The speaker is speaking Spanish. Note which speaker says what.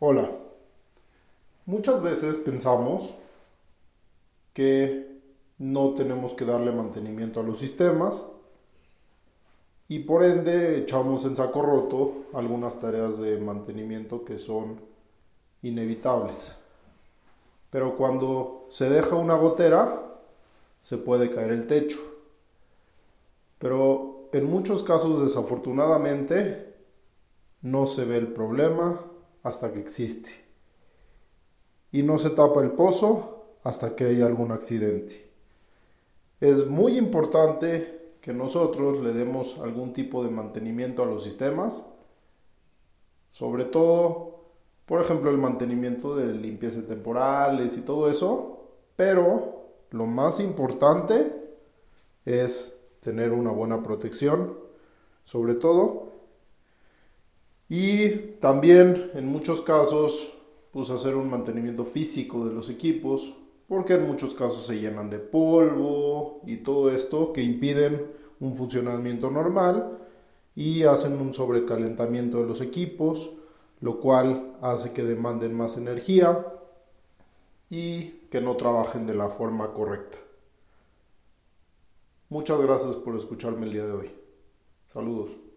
Speaker 1: Hola. Muchas veces pensamos que no tenemos que darle mantenimiento a los sistemas y por ende echamos en saco roto algunas tareas de mantenimiento que son inevitables. Pero cuando se deja una gotera, se puede caer el techo. Pero en muchos casos, desafortunadamente, no se ve el problema hasta que existe. Y no se tapa el pozo hasta que hay algún accidente. Es muy importante que nosotros le demos algún tipo de mantenimiento a los sistemas, sobre todo, por ejemplo, el mantenimiento de limpieza temporales y todo eso, pero lo más importante es tener una buena protección, sobre todo, y también en muchos casos, pues hacer un mantenimiento físico de los equipos, porque en muchos casos se llenan de polvo y todo esto que impiden un funcionamiento normal y hacen un sobrecalentamiento de los equipos, lo cual hace que demanden más energía y que no trabajen de la forma correcta. Muchas gracias por escucharme el día de hoy. Saludos.